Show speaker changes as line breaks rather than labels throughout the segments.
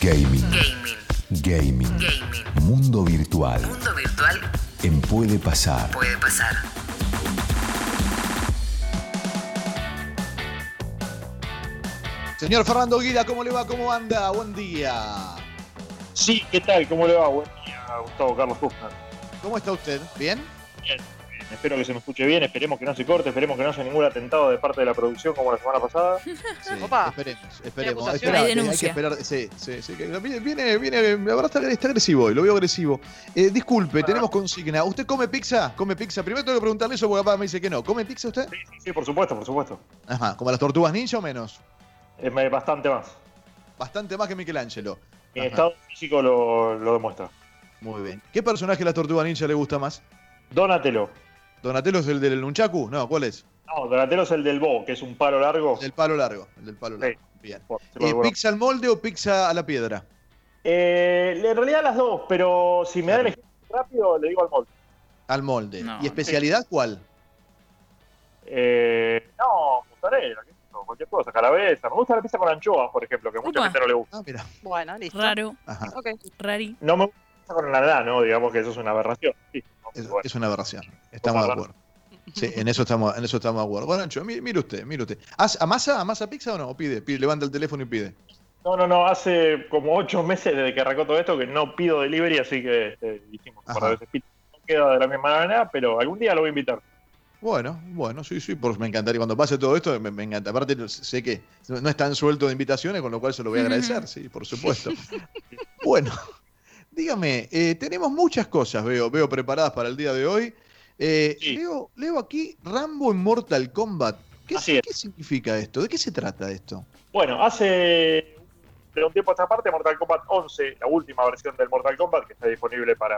Gaming.
Gaming.
Gaming.
Gaming.
Mundo virtual.
Mundo virtual
En Puede Pasar.
puede pasar.
Señor Fernando Guida, ¿cómo le va? ¿Cómo anda? Buen día.
Sí, ¿qué tal? ¿Cómo le va? Buen día, Gustavo Carlos Huffman.
¿Cómo está usted? Bien,
bien, espero que se me escuche bien, esperemos que no se corte, esperemos que no haya ningún atentado de parte de la producción como la semana pasada.
Sí,
Opa.
esperemos, esperemos. Espera,
Hay
hay que esperar. Sí, sí, sí. Viene, viene, la verdad está, está agresivo hoy, lo veo agresivo. Eh, disculpe, tenemos consigna. ¿Usted come pizza? ¿Come pizza? Primero tengo que preguntarle eso porque papá me dice que no. ¿Come pizza usted?
Sí, sí, sí, por supuesto, por supuesto.
Ajá, ¿como las tortugas ninja o menos?
Es me- bastante más.
Bastante más que Michelangelo.
Mi
Ajá.
estado físico lo, lo demuestra.
Muy bien. ¿Qué personaje de las tortugas ninja le gusta más?
Donatello.
¿Donatello es el del Nunchaku? No, ¿cuál es?
No, Donatello es el del Bo, que es un palo largo.
El del palo largo. El del palo largo. Bien.
Decirlo de
Eh, ¿Pizza al molde o pizza a la piedra?
Eh, en realidad las dos, pero si me da el ejemplo rápido, le digo al molde.
Al molde.
No,
¿Y especialidad cuál?
Eh, no, mozzarella, qué cualquier cosa, calabaza. Me gusta la pizza con anchoas, por ejemplo, que mucha gente no le gusta.
Ah, mira.
Bueno, listo.
Raro,
Ajá.
Ok.
rari.
No me gusta la pizza con ananá, ¿no? Digamos que eso es una aberración. Sí,
Es,
bueno.
es una aberración. Estamos de acuerdo. Sí, en eso estamos, en eso estamos de acuerdo. Bueno, Ancho, mire, usted, mire usted. ¿Haz- ¿Amasa? ¿Amasa pizza o no? ¿O pide? pide? Levanta el teléfono y pide.
No, no, no, hace como ocho meses desde que arrancó todo esto que no pido delivery, así que eh, hicimos un par de veces pizza. No queda de la misma manera, pero algún día lo voy a invitar.
Bueno, bueno, sí, sí, por, me encantaría. Cuando pase todo esto, me, me encanta. Aparte, sé que no es tan suelto de invitaciones, con lo cual se lo voy a agradecer, sí, por supuesto. Bueno, dígame, eh, tenemos muchas cosas, veo, veo preparadas para el día de hoy. Eh,
Sí.
leo, leo aquí Rambo en Mortal Kombat. ¿Qué,
es.
¿Qué significa esto? ¿De qué se trata esto?
Bueno, hace un tiempo a esta parte, Mortal Kombat 11, la última versión del Mortal Kombat, que está disponible para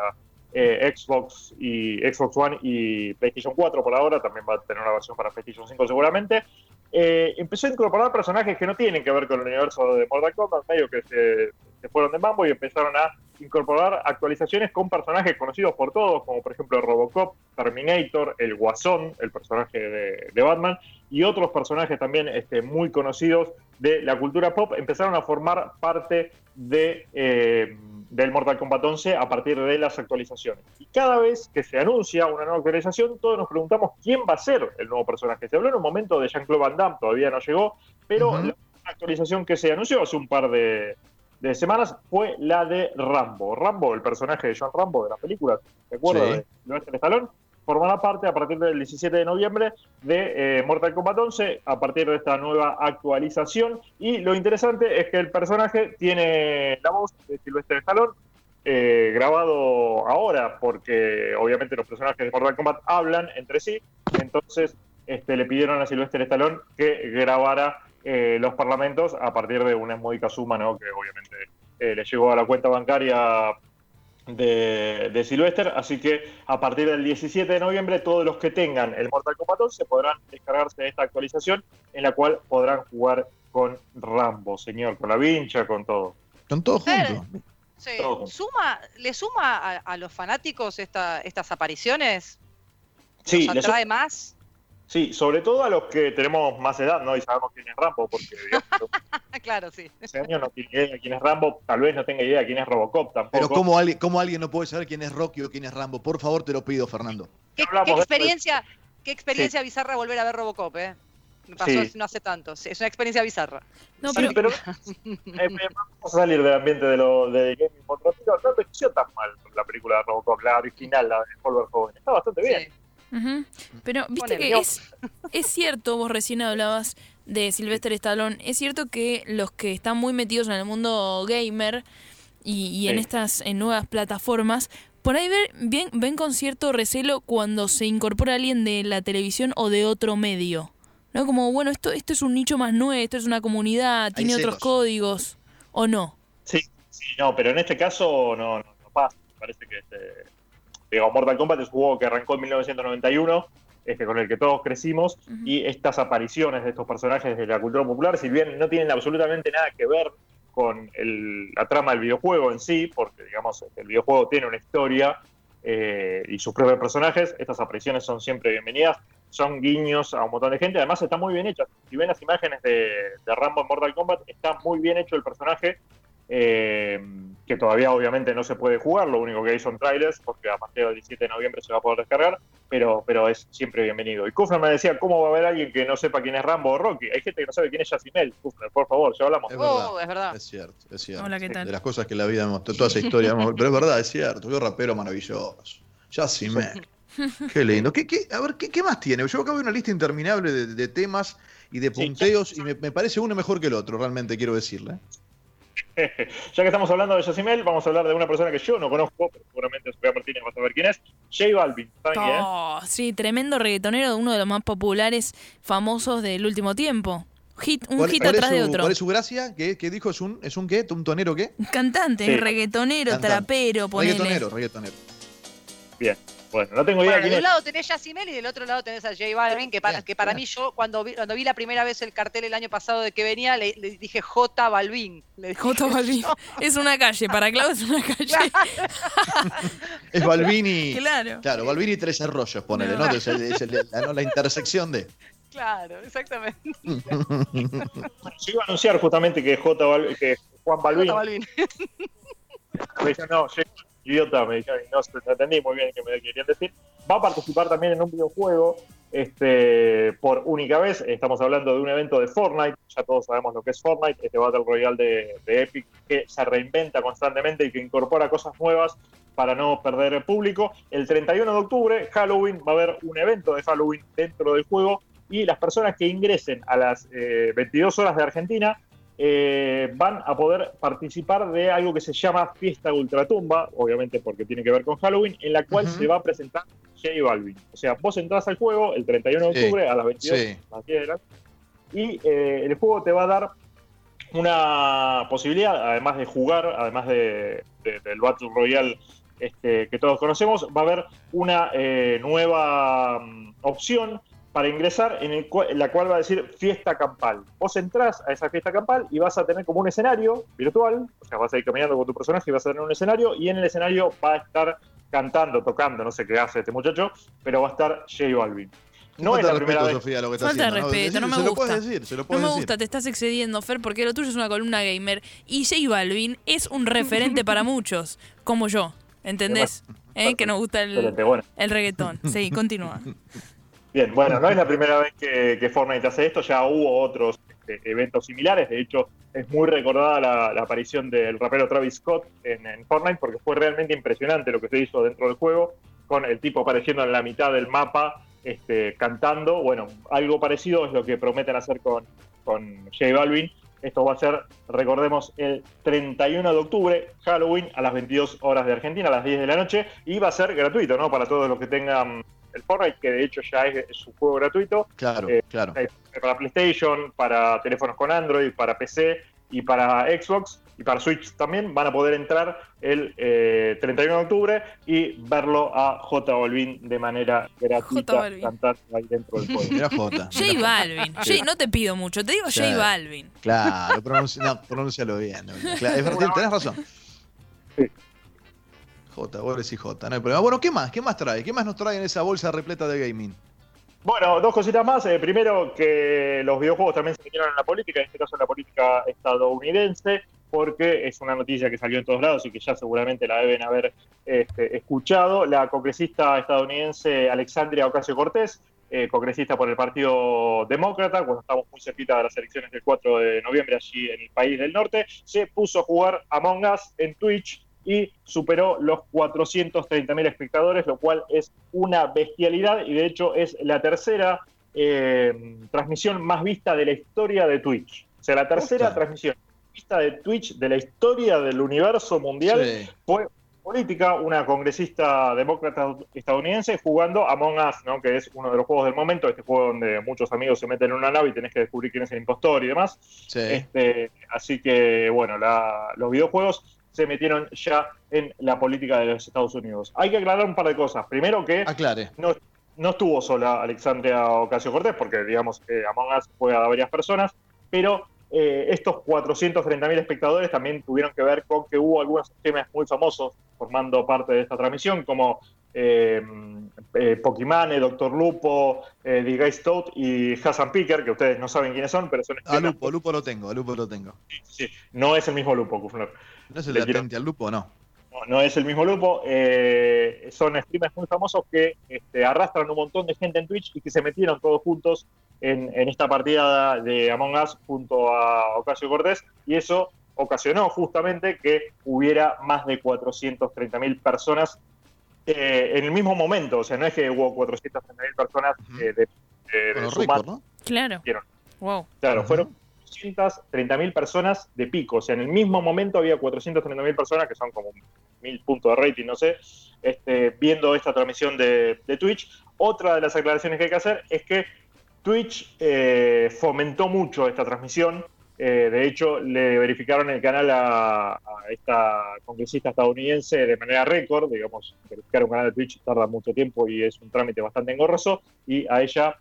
eh, Xbox y Xbox One y PlayStation 4 por ahora, también va a tener una versión para PlayStation 5 seguramente. eh, empezó a incorporar personajes que no tienen que ver con el universo de Mortal Kombat, medio que se, se fueron de mambo y empezaron a incorporar actualizaciones con personajes conocidos por todos, como por ejemplo Robocop, Terminator, el Guasón, el personaje de, de Batman, y otros personajes también este, muy conocidos de la cultura pop empezaron a formar parte de, eh, del Mortal Kombat 11 a partir de las actualizaciones. Y cada vez que se anuncia una nueva actualización, todos nos preguntamos quién va a ser el nuevo personaje. Se habló en un momento de Jean-Claude Van Damme, todavía no llegó, pero la actualización que se anunció hace un par de, de semanas fue la de Rambo. Rambo, el personaje de John Rambo de la película, ¿te acuerdas?
Sí.
De Sylvester Stallone, formará parte a partir del 17 de noviembre de eh, Mortal Kombat 11 a partir de esta nueva actualización. Y lo interesante es que el personaje tiene la voz de Sylvester Stallone. eh, grabado ahora porque obviamente los personajes de Mortal Kombat hablan entre sí entonces este, le pidieron a Sylvester Stallone que grabara eh, los parlamentos a partir de una módica suma ¿no? que obviamente eh, le llegó a la cuenta bancaria de, de Sylvester, así que a partir del 17 de noviembre todos los que tengan el Mortal Kombat 11 podrán descargarse de esta actualización en la cual podrán jugar con Rambo, señor, con la vincha, con todo.
Son todos
Eh,
juntos.
Sí.
Todo.
Suma, ¿Le suma a, a los fanáticos esta, estas apariciones?
Sí,
¿Los
les-
atrae más?
Sí, sobre todo a los que tenemos más edad, ¿no? Y sabemos quién es Rambo, porque digamos,
claro, sí.
hace años no tiene idea de quién es Rambo, tal vez no tenga idea de quién es Robocop tampoco.
Pero ¿cómo alguien, ¿cómo alguien no puede saber quién es Rocky o quién es Rambo? Por favor, te lo pido, Fernando.
¿Qué, experiencia, qué experiencia bizarra volver a ver Robocop, eh? Me pasó
Sí.
no hace tanto. Sí, es una experiencia bizarra.
No,
Sí,
pero,
pero eh, vamos a salir del ambiente de lo de gaming por ratito. No envejeció tan mal la película de Robocop, la original, la de Paul Joven. Está bastante bien.
Ujú. pero viste
Ponele,
que es, es cierto, vos recién hablabas de Sylvester Stallone, es cierto que los que están muy metidos en el mundo gamer y, y en
Sí.
estas en nuevas plataformas, por ahí ver, bien, ven con cierto recelo cuando se incorpora alguien de la televisión o de otro medio. ¿No? Como, bueno, esto, esto es un nicho más nuevo, esto es una comunidad, tiene otros códigos, ¿o no?
Sí, sí, no, pero en este caso no, no, no pasa. Parece que este, digo, Mortal Kombat es un juego que arrancó en 1991, este, con el que todos crecimos, y estas apariciones de estos personajes de la cultura popular, si bien no tienen absolutamente nada que ver con el- la trama del videojuego en sí, porque digamos el videojuego tiene una historia eh, y sus propios personajes, estas apariciones son siempre bienvenidas, son guiños a un montón de gente, además está muy bien hecho. Si ven las imágenes de, de Rambo en Mortal Kombat, está muy bien hecho el personaje, eh, que todavía obviamente no se puede jugar, lo único que hay son trailers, porque a partir del 17 de noviembre se va a poder descargar, pero, pero es siempre bienvenido. Y Kufner me decía, ¿cómo va a haber alguien que no sepa quién es Rambo o Rocky? Hay gente que no sabe quién es Yacimel, Kufner, por favor, ya hablamos.
Es
Oh,
verdad.
es verdad.
Es cierto, es cierto.
Hola, ¿qué tal?
De las cosas que la vida hemos, toda esa historia, pero es verdad, es cierto. Qué rapero maravilloso. Ya sí, me. Qué lindo. ¿Qué, qué- a ver, ¿qué, qué más tiene? Yo acabo de una lista interminable de, de temas y de
Sí,
punteos y me, me parece uno mejor que el otro, realmente quiero decirle.
Ya que estamos hablando de Yacimel, vamos a hablar de una persona que yo no conozco, pero seguramente Sofía Martínez va a saber quién es, J Balvin. ¿Saben quién es?
Oh, sí, tremendo reggaetonero, uno de los más populares, famosos del último tiempo. Hit, un
¿Cuál,
hit atrás de
su,
otro.
cuál es su gracia? ¿Qué, qué dijo? ¿Es un, ¿Es un qué? ¿Un tonero qué?
Cantante,
Sí.
reggaetonero,
Cantante.
trapero, ponele.
Reggaetonero, reggaetonero.
Bien, bueno, no tengo idea
Bueno, de un lado tenés Yacimel y del otro lado tenés a J Balvin, que para, que para mí yo, cuando vi, cuando vi la primera vez el cartel el año pasado de que venía, le, le dije J Balvin. Le dije
J Balvin. Es una calle, para Clau es una calle.
Es Balvini.
Claro.
Claro, Balvini Tres Arroyos, ponele,
No.
¿no? Es, el- es el- la, ¿no? la intersección de.
Claro, exactamente.
Yo iba a anunciar justamente que, J Bal- que Juan Balvin,
J Balvin.
no, J- idiota, me dijeron, y no, no entendí muy bien qué me querían decir. Va a participar también en un videojuego este, por única vez. Estamos hablando de un evento de Fortnite. Ya todos sabemos lo que es Fortnite, este Battle Royale de, de Epic que se reinventa constantemente y que incorpora cosas nuevas para no perder el público. El 31 de octubre, Halloween, va a haber un evento de Halloween dentro del juego y las personas que ingresen a las eh, 22 horas de Argentina eh, van a poder participar de algo que se llama Fiesta Ultratumba, obviamente porque tiene que ver con Halloween, en la cual
Ujú.
se va a presentar J Balvin. O sea, vos entras al juego el 31 de
Sí,
octubre a las 22
sí.
a las 10 de la y eh, el juego te va a dar una posibilidad, además de jugar, además de, de- del Battle Royale este, que todos conocemos, va a haber una eh, nueva mm, opción para ingresar en, el cua- en la cual va a decir fiesta campal. Vos entrás a esa fiesta campal y vas a tener como un escenario virtual, o sea, vas a ir caminando con tu personaje y vas a tener un escenario y en el escenario va a estar cantando, tocando, no sé qué hace este muchacho, pero va a estar J Balvin. No es la primera
respeto,
vez.
Sofía, lo que está
Falta de
haciendo,
respeto, no me
se lo
gusta.
puedes decir, se lo
No me
decir.
gusta, te estás excediendo, Fer, porque lo tuyo es una columna gamer. Y J Balvin es un referente para muchos, como yo. ¿Entendés? ¿Eh? Que nos gusta el, el reggaetón. Sí, continúa.
Bien, bueno, no es la primera vez que, Fortnite hace esto, ya hubo otros este, eventos similares, de hecho es muy recordada la, aparición del rapero Travis Scott en, en Fortnite porque fue realmente impresionante lo que se hizo dentro del juego, con el tipo apareciendo en la mitad del mapa este, cantando, bueno, algo parecido es lo que prometen hacer con, con J Balvin, esto va a ser, recordemos, el 31 de octubre, Halloween, a las 22 horas de Argentina, a las 10 de la noche, y va a ser gratuito, ¿no? Para todos los que tengan el Fortnite, que de hecho ya es, es un juego gratuito,
Claro,
Eh,
claro.
eh, para PlayStation, para teléfonos con Android, para PC y para Xbox y para Switch también van a poder entrar el eh, 31 de octubre y verlo a J Balvin de manera gratuita
Balvin.
cantando ahí dentro del.
Mira Jota.
J. Balvin. J- no te pido mucho, te digo
Sí.
J Balvin.
Claro, pronuncia, no, pronúncialo bien. Claro, es verdad, tenés razón.
Sí.
J, vos decís J, no hay problema. Bueno, ¿qué más? ¿Qué más trae? ¿Qué más nos trae en esa bolsa repleta de gaming?
Bueno, dos cositas más. Eh, primero, que los videojuegos también se metieron en la política, en este caso en la política estadounidense, porque es una noticia que salió en todos lados y que ya seguramente la deben haber este, escuchado. La congresista estadounidense Alexandria Ocasio Cortés, eh, congresista por el Partido Demócrata, cuando estamos muy cerquita de las elecciones del 4 de noviembre allí en el país del norte, se puso a jugar Among Us en Twitch y superó los 430.000 espectadores, lo cual es una bestialidad y de hecho es la tercera eh, transmisión más vista de la historia de Twitch. O sea, la tercera transmisión vista de Twitch de la historia del universo mundial
Sí.
fue política, una congresista demócrata estadounidense jugando Among Us, ¿no? que es uno de los juegos del momento, este juego donde muchos amigos se meten en una nave y tenés que descubrir quién es el impostor y demás.
Sí.
Este, así que, bueno, la- los videojuegos se metieron ya en la política de los Estados Unidos. Hay que aclarar un par de cosas. Primero que
Aclare.
no, no estuvo sola Alexandria Ocasio Cortés, porque digamos que Among Us juega a varias personas, pero eh, estos 430.000 espectadores también tuvieron que ver con que hubo algunos temas muy famosos formando parte de esta transmisión, como eh, eh, Pokimane, Doctor Lupo, eh, The Guy Stout y Hassan Picker, que ustedes no saben quiénes son, pero son
A Lupo, Lupo lo tengo, a Lupo lo tengo.
Sí, no es el mismo Lupo, Kufner.
¿No es el de al Lupo o no?
No, no es el mismo Lupo. eh, son streamers muy famosos que este, arrastran un montón de gente en Twitch y que se metieron todos juntos en, en esta partida de Among Us junto a Ocasio Cortés. Y eso ocasionó justamente que hubiera más de 430.000 personas eh, en el mismo momento. O sea, no es que hubo 430.000 personas eh, de, de-
Bueno,
de suma-
¿no?
Claro.
Vieron.
Wow.
Claro, fueron 430.000 personas de pico. O sea, en el mismo momento había 430.000 personas, que son como mil puntos de rating, no sé, este, viendo esta transmisión de, de Twitch. Otra de las aclaraciones que hay que hacer es que Twitch eh, fomentó mucho esta transmisión. Eh, de hecho, le verificaron el canal a, a esta congresista estadounidense de manera récord. Digamos, verificar un canal de Twitch tarda mucho tiempo y es un trámite bastante engorroso. Y a ella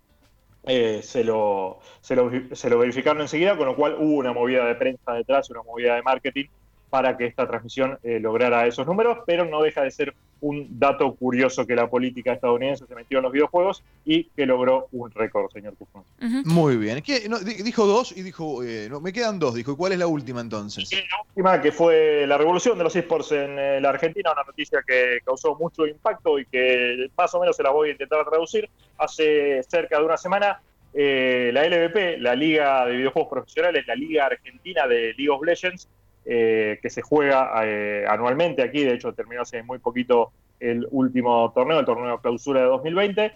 eh, se, lo, se, lo, se lo verificaron enseguida, con lo cual hubo una movida de prensa detrás, una movida de marketing para que esta transmisión eh, lograra esos números, pero no deja de ser un dato curioso que la política estadounidense se metió en los videojuegos y que logró un récord, señor.
Ujú.
Muy bien. ¿Qué? No, di- dijo dos y dijo, eh, no, me quedan dos. Dijo, ¿y cuál es la última entonces?
Y la última, que fue la revolución de los esports en eh, la Argentina, una noticia que causó mucho impacto y que más o menos se la voy a intentar traducir. Hace cerca de una semana, eh, la LVP, la Liga de Videojuegos Profesionales, la Liga Argentina de League of Legends, eh, que se juega eh, anualmente aquí, de hecho terminó hace muy poquito el último torneo, el torneo de clausura de 2020,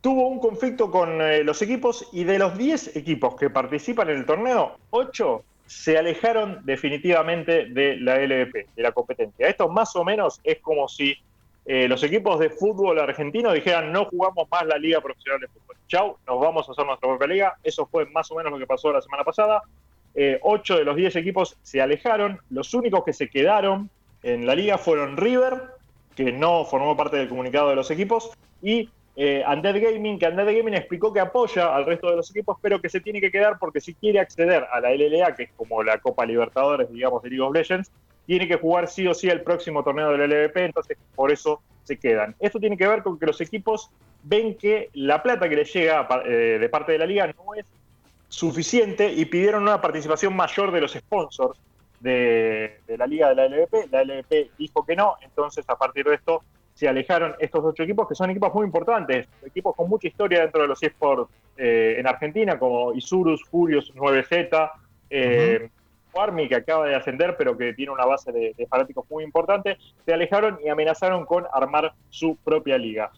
tuvo un conflicto con eh, los equipos y de los 10 equipos que participan en el torneo, 8 se alejaron definitivamente de la LVP, de la competencia. Esto más o menos es como si los equipos de fútbol argentino dijeran no jugamos más la liga profesional de fútbol. Chau, nos vamos a hacer nuestra propia liga. Eso fue más o menos lo que pasó la semana pasada. Eh, ocho de los 10 equipos se alejaron. Los únicos que se quedaron en la liga fueron River, que no formó parte del comunicado de los equipos, y eh, Undead Gaming, que Undead Gaming explicó que apoya al resto de los equipos, pero que se tiene que quedar porque si quiere acceder a la LLA, que es como la Copa Libertadores, digamos, de League of Legends, tiene que jugar sí o sí el próximo torneo del LVP, entonces por eso se quedan. Esto tiene que ver con que los equipos ven que la plata que les llega eh, de parte de la liga no es suficiente y pidieron una participación mayor de los sponsors de, de la liga de la LVP. La LVP dijo que no, entonces a partir de esto se alejaron estos ocho equipos, que son equipos muy importantes, equipos con mucha historia dentro de los esports eh, en Argentina, como Isurus, Furious, 9Z, eh, Army, que acaba de ascender, pero que tiene una base de, de fanáticos muy importante, se alejaron y amenazaron con armar su propia liga.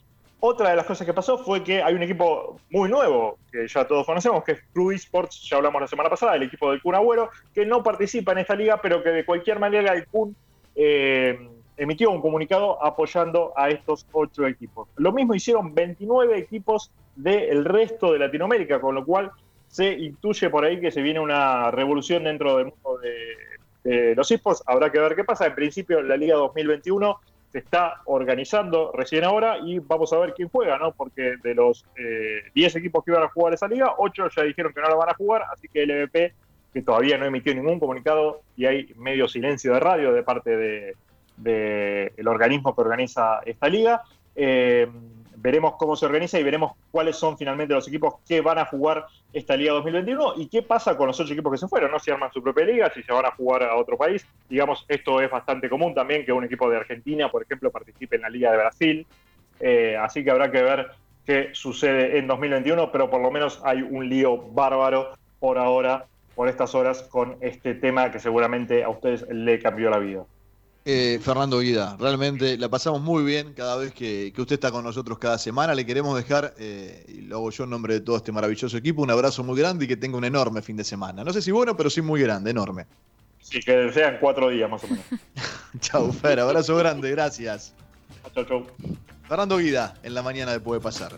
Otra de las cosas que pasó fue que hay un equipo muy nuevo, que ya todos conocemos, que es Crew Esports, ya hablamos la semana pasada, el equipo del Kun Agüero, que no participa en esta liga, pero que de cualquier manera el Kun eh, emitió un comunicado apoyando a estos ocho equipos. Lo mismo hicieron 29 equipos del resto de Latinoamérica, con lo cual se intuye por ahí que se viene una revolución dentro del mundo de, de los esports. Habrá que ver qué pasa. En principio, la Liga 2021 se está organizando recién ahora y vamos a ver quién juega, ¿no? Porque de los eh, 10 equipos que iban a jugar esa liga, 8 ya dijeron que no la van a jugar, así que el LVP, que todavía no emitió ningún comunicado y hay medio silencio de radio de parte de, de el organismo que organiza esta liga. Eh, veremos cómo se organiza y veremos cuáles son finalmente los equipos que van a jugar esta Liga 2021 y qué pasa con los ocho equipos que se fueron, ¿no? Si arman su propia liga, si se van a jugar a otro país. Digamos, esto es bastante común también que un equipo de Argentina, por ejemplo, participe en la Liga de Brasil. Eh, así que habrá que ver qué sucede en 2021, pero por lo menos hay un lío bárbaro por ahora, por estas horas, con este tema que seguramente a ustedes le cambió la vida.
Eh, Fernando Guida, realmente la pasamos muy bien cada vez que, que usted está con nosotros cada semana. Le queremos dejar, eh, y lo hago yo en nombre de todo este maravilloso equipo, un abrazo muy grande y que tenga un enorme fin de semana. No sé si bueno, pero sí muy grande, enorme.
Sí, que sean cuatro días más o menos.
Chau, Fer, abrazo grande, gracias.
Chau, chau.
Fernando Guida, en la mañana de Puede Pasar.